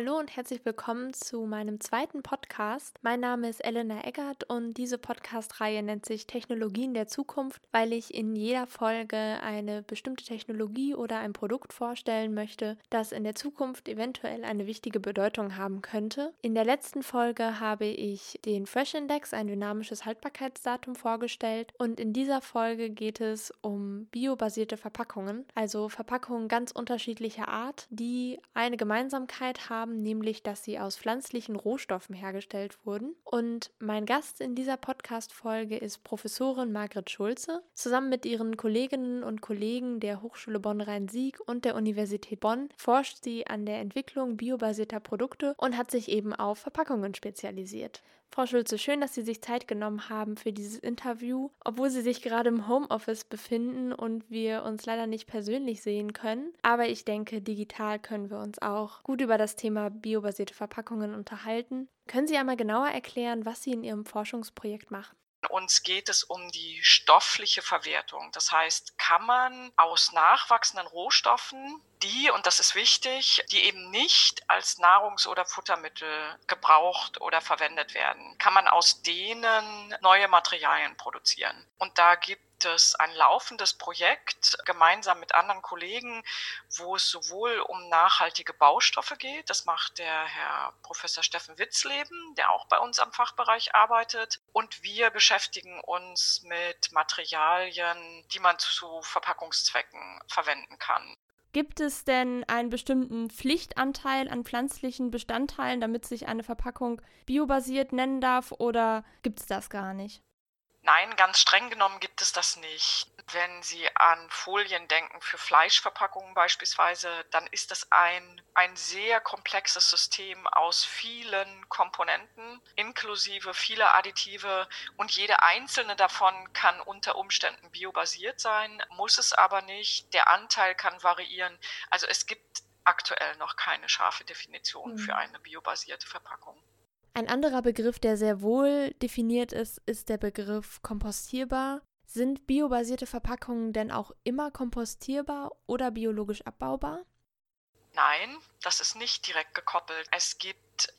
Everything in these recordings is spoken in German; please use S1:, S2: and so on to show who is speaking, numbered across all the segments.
S1: Hallo und herzlich willkommen zu meinem zweiten Podcast. Mein Name ist Elena Eggert und diese Podcast-Reihe nennt sich Technologien der Zukunft, weil ich in jeder Folge eine bestimmte Technologie oder ein Produkt vorstellen möchte, das in der Zukunft eventuell eine wichtige Bedeutung haben könnte. In der letzten Folge habe ich den Fresh Index, ein dynamisches Haltbarkeitsdatum, vorgestellt und in dieser Folge geht es um biobasierte Verpackungen, also Verpackungen ganz unterschiedlicher Art, die eine Gemeinsamkeit haben haben, nämlich dass sie aus pflanzlichen Rohstoffen hergestellt wurden. Und mein Gast in dieser Podcast-Folge ist Professorin Margret Schulze. Zusammen mit ihren Kolleginnen und Kollegen der Hochschule Bonn-Rhein-Sieg und der Universität Bonn forscht sie an der Entwicklung biobasierter Produkte und hat sich eben auf Verpackungen spezialisiert. Frau Schulze, schön, dass Sie sich Zeit genommen haben für dieses Interview, obwohl Sie sich gerade im Homeoffice befinden und wir uns leider nicht persönlich sehen können. Aber ich denke, digital können wir uns auch gut über das Thema biobasierte Verpackungen unterhalten. Können Sie einmal genauer erklären, was Sie in Ihrem Forschungsprojekt machen?
S2: Uns geht es um die stoffliche Verwertung. Das heißt, kann man aus nachwachsenden Rohstoffen, die, und das ist wichtig, die eben nicht als Nahrungs- oder Futtermittel gebraucht oder verwendet werden, kann man aus denen neue Materialien produzieren. Und da gibt gibt es ein laufendes Projekt gemeinsam mit anderen Kollegen, wo es sowohl um nachhaltige Baustoffe geht, das macht der Herr Professor Steffen Witzleben, der auch bei uns am Fachbereich arbeitet, und wir beschäftigen uns mit Materialien, die man zu Verpackungszwecken verwenden kann.
S1: Gibt es denn einen bestimmten Pflichtanteil an pflanzlichen Bestandteilen, damit sich eine Verpackung biobasiert nennen darf, oder gibt es das gar nicht?
S2: Nein, ganz streng genommen gibt es das nicht. Wenn Sie an Folien denken für Fleischverpackungen beispielsweise, dann ist das ein, ein sehr komplexes System aus vielen Komponenten, inklusive vieler Additive und jede einzelne davon kann unter Umständen biobasiert sein, muss es aber nicht. Der Anteil kann variieren. Also es gibt aktuell noch keine scharfe Definition mhm. für eine biobasierte Verpackung.
S1: Ein anderer Begriff, der sehr wohl definiert ist, ist der Begriff kompostierbar. Sind biobasierte Verpackungen denn auch immer kompostierbar oder biologisch abbaubar?
S2: Nein, das ist nicht direkt gekoppelt. Es gibt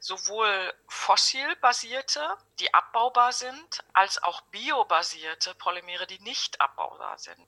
S2: sowohl fossilbasierte, die abbaubar sind, als auch biobasierte Polymere, die nicht abbaubar sind.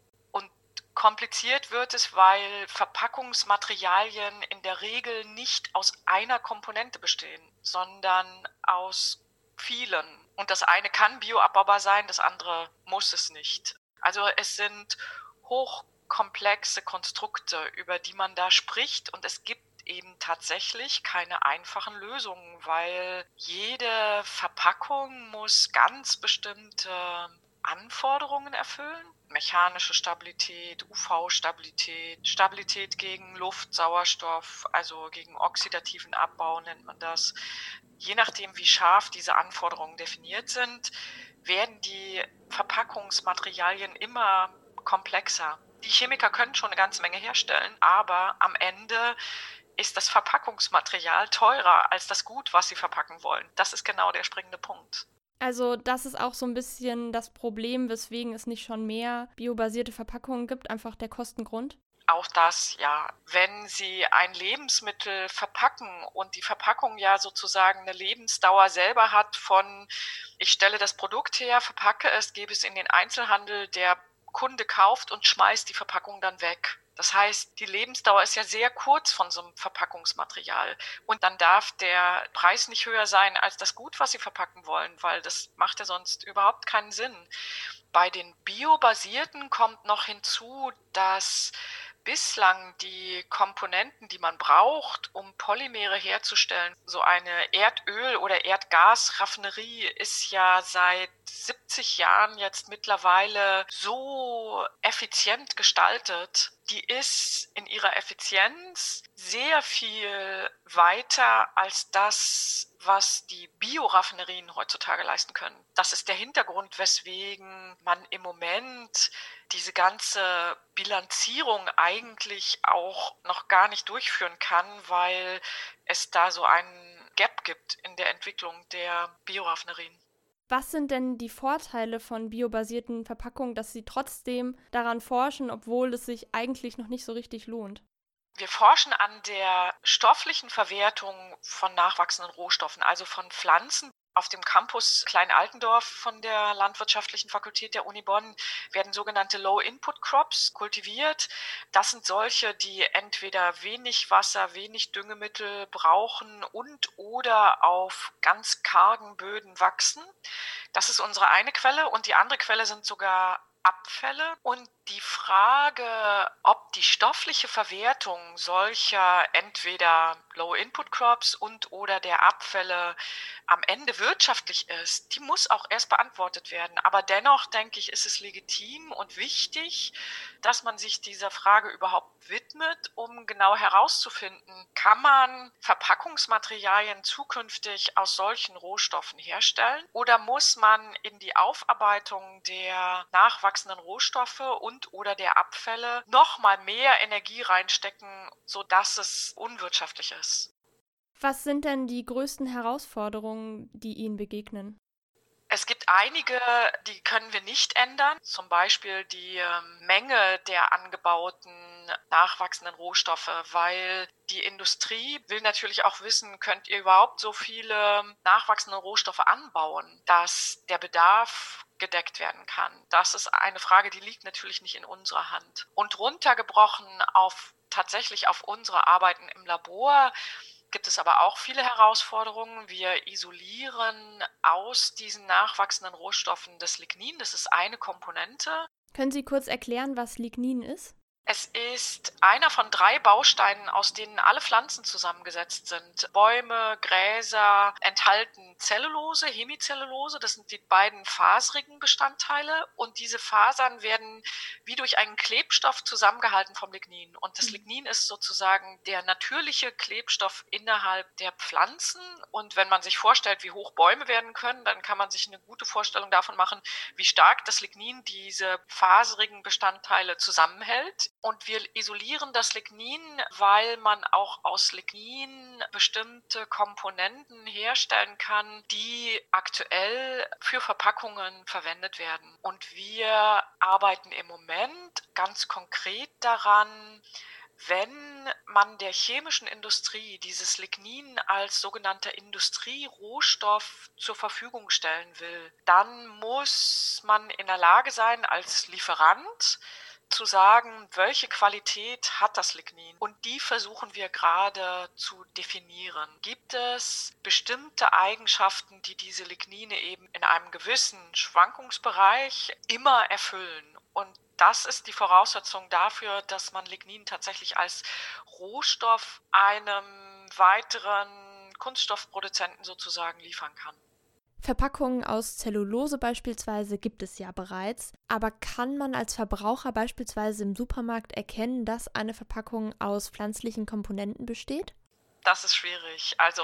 S2: Kompliziert wird es, weil Verpackungsmaterialien in der Regel nicht aus einer Komponente bestehen, sondern aus vielen. Und das eine kann bioabbaubar sein, das andere muss es nicht. Also es sind hochkomplexe Konstrukte, über die man da spricht und es gibt eben tatsächlich keine einfachen Lösungen, weil jede Verpackung muss ganz bestimmte Anforderungen erfüllen. Mechanische Stabilität, UV-Stabilität, Stabilität gegen Luft, Sauerstoff, also gegen oxidativen Abbau nennt man das. Je nachdem, wie scharf diese Anforderungen definiert sind, werden die Verpackungsmaterialien immer komplexer. Die Chemiker können schon eine ganze Menge herstellen, aber am Ende ist das Verpackungsmaterial teurer als das Gut, was sie verpacken wollen. Das ist genau der springende Punkt.
S1: Also das ist auch so ein bisschen das Problem, weswegen es nicht schon mehr biobasierte Verpackungen gibt, einfach der Kostengrund.
S2: Auch das, ja. Wenn Sie ein Lebensmittel verpacken und die Verpackung ja sozusagen eine Lebensdauer selber hat von, ich stelle das Produkt her, verpacke es, gebe es in den Einzelhandel, der Kunde kauft und schmeißt die Verpackung dann weg. Das heißt, die Lebensdauer ist ja sehr kurz von so einem Verpackungsmaterial. Und dann darf der Preis nicht höher sein als das Gut, was Sie verpacken wollen, weil das macht ja sonst überhaupt keinen Sinn. Bei den biobasierten kommt noch hinzu, dass bislang die Komponenten, die man braucht, um Polymere herzustellen, so eine Erdöl- oder Erdgasraffinerie ist ja seit 70 Jahren jetzt mittlerweile so effizient gestaltet. Die ist in ihrer Effizienz sehr viel weiter als das, was die Bioraffinerien heutzutage leisten können. Das ist der Hintergrund, weswegen man im Moment diese ganze Bilanzierung eigentlich auch noch gar nicht durchführen kann, weil es da so einen Gap gibt in der Entwicklung der Bioraffinerien.
S1: Was sind denn die Vorteile von biobasierten Verpackungen, dass sie trotzdem daran forschen, obwohl es sich eigentlich noch nicht so richtig lohnt?
S2: Wir forschen an der stofflichen Verwertung von nachwachsenden Rohstoffen, also von Pflanzen. Auf dem Campus Klein-Altendorf von der Landwirtschaftlichen Fakultät der Uni Bonn werden sogenannte Low-Input-Crops kultiviert. Das sind solche, die entweder wenig Wasser, wenig Düngemittel brauchen und oder auf ganz kargen Böden wachsen. Das ist unsere eine Quelle und die andere Quelle sind sogar Abfälle und die Frage, ob die stoffliche Verwertung solcher entweder Low-Input-Crops und oder der Abfälle am Ende wirtschaftlich ist, die muss auch erst beantwortet werden. Aber dennoch denke ich, ist es legitim und wichtig, dass man sich dieser Frage überhaupt widmet, um genau herauszufinden, kann man Verpackungsmaterialien zukünftig aus solchen Rohstoffen herstellen oder muss man in die Aufarbeitung der nachwachsenden Rohstoffe und und oder der Abfälle noch mal mehr Energie reinstecken, sodass es unwirtschaftlich ist.
S1: Was sind denn die größten Herausforderungen, die Ihnen begegnen?
S2: Es gibt einige, die können wir nicht ändern. Zum Beispiel die ähm, Menge der angebauten nachwachsenden Rohstoffe, weil die Industrie will natürlich auch wissen, könnt ihr überhaupt so viele nachwachsende Rohstoffe anbauen, dass der Bedarf gedeckt werden kann. Das ist eine Frage, die liegt natürlich nicht in unserer Hand. Und runtergebrochen auf tatsächlich auf unsere Arbeiten im Labor gibt es aber auch viele Herausforderungen. Wir isolieren aus diesen nachwachsenden Rohstoffen das Lignin. Das ist eine Komponente.
S1: Können Sie kurz erklären, was Lignin ist?
S2: Es ist einer von drei Bausteinen, aus denen alle Pflanzen zusammengesetzt sind. Bäume, Gräser enthalten Zellulose, Hemicellulose, das sind die beiden faserigen Bestandteile. Und diese Fasern werden wie durch einen Klebstoff zusammengehalten vom Lignin. Und das mhm. Lignin ist sozusagen der natürliche Klebstoff innerhalb der Pflanzen. Und wenn man sich vorstellt, wie hoch Bäume werden können, dann kann man sich eine gute Vorstellung davon machen, wie stark das Lignin diese faserigen Bestandteile zusammenhält. Und wir isolieren das Lignin, weil man auch aus Lignin bestimmte Komponenten herstellen kann, die aktuell für Verpackungen verwendet werden. Und wir arbeiten im Moment ganz konkret daran, wenn man der chemischen Industrie dieses Lignin als sogenannter Industrierohstoff zur Verfügung stellen will, dann muss man in der Lage sein, als Lieferant zu sagen, welche Qualität hat das Lignin? Und die versuchen wir gerade zu definieren. Gibt es bestimmte Eigenschaften, die diese Lignine eben in einem gewissen Schwankungsbereich immer erfüllen? Und das ist die Voraussetzung dafür, dass man Lignin tatsächlich als Rohstoff einem weiteren Kunststoffproduzenten sozusagen liefern kann.
S1: Verpackungen aus Zellulose beispielsweise gibt es ja bereits, aber kann man als Verbraucher beispielsweise im Supermarkt erkennen, dass eine Verpackung aus pflanzlichen Komponenten besteht?
S2: Das ist schwierig. Also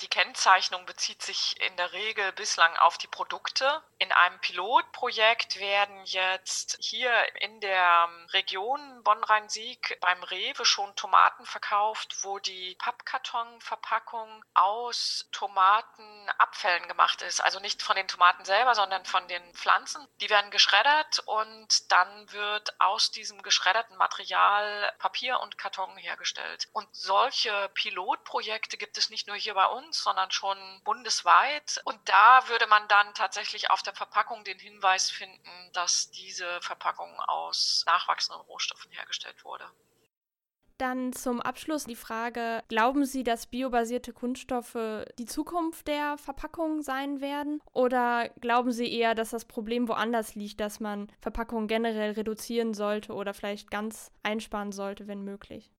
S2: die Kennzeichnung bezieht sich in der Regel bislang auf die Produkte. In einem Pilotprojekt werden jetzt hier in der Region Bonn-Rhein-Sieg beim Rewe schon Tomaten verkauft, wo die Pappkartonverpackung aus Tomatenabfällen gemacht ist. Also nicht von den Tomaten selber, sondern von den Pflanzen. Die werden geschreddert und dann wird aus diesem geschredderten Material Papier und Karton hergestellt. Und solche Pilotprojekte gibt es nicht nur hier bei uns, sondern schon bundesweit. Und da würde man dann tatsächlich auf der Verpackung den Hinweis finden, dass diese Verpackung aus nachwachsenden Rohstoffen hergestellt wurde.
S1: Dann zum Abschluss die Frage, glauben Sie, dass biobasierte Kunststoffe die Zukunft der Verpackung sein werden? Oder glauben Sie eher, dass das Problem woanders liegt, dass man Verpackungen generell reduzieren sollte oder vielleicht ganz einsparen sollte, wenn möglich?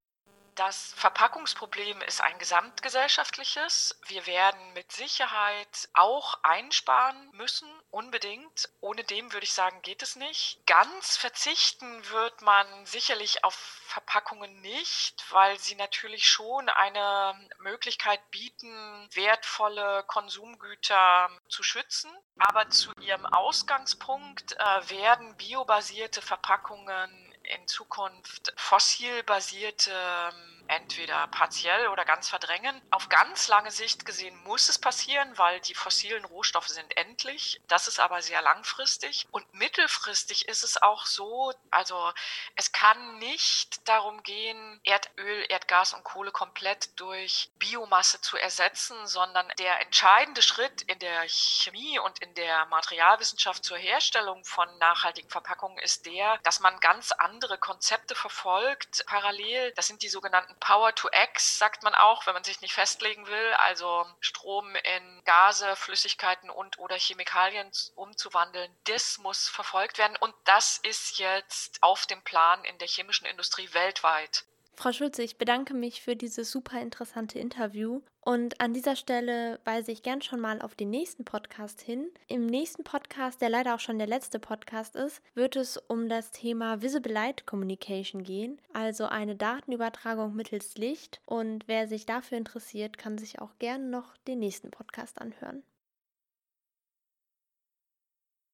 S2: Das Verpackungsproblem ist ein gesamtgesellschaftliches. Wir werden mit Sicherheit auch einsparen müssen, unbedingt. Ohne dem würde ich sagen, geht es nicht. Ganz verzichten wird man sicherlich auf Verpackungen nicht, weil sie natürlich schon eine Möglichkeit bieten, wertvolle Konsumgüter zu schützen. Aber zu ihrem Ausgangspunkt äh, werden biobasierte Verpackungen in Zukunft fossilbasierte ähm, entweder partiell oder ganz verdrängen. Auf ganz lange Sicht gesehen muss es passieren, weil die fossilen Rohstoffe sind endlich. Das ist aber sehr langfristig. Und mittelfristig ist es auch so, also es kann nicht darum gehen, Erdöl, Erdgas und Kohle komplett durch Biomasse zu ersetzen, sondern der entscheidende Schritt in der Chemie und in der Materialwissenschaft zur Herstellung von nachhaltigen Verpackungen ist der, dass man ganz andere Konzepte verfolgt parallel. Das sind die sogenannten Power to X, sagt man auch, wenn man sich nicht festlegen will, also Strom in Gase, Flüssigkeiten und oder Chemikalien umzuwandeln. Das muss verfolgt werden und das ist jetzt auf dem Plan in der chemischen Industrie weltweit.
S1: Frau Schulze, ich bedanke mich für dieses super interessante Interview und an dieser Stelle weise ich gern schon mal auf den nächsten Podcast hin. Im nächsten Podcast, der leider auch schon der letzte Podcast ist, wird es um das Thema Visible Light Communication gehen, also eine Datenübertragung mittels Licht. Und wer sich dafür interessiert, kann sich auch gern noch den nächsten Podcast anhören.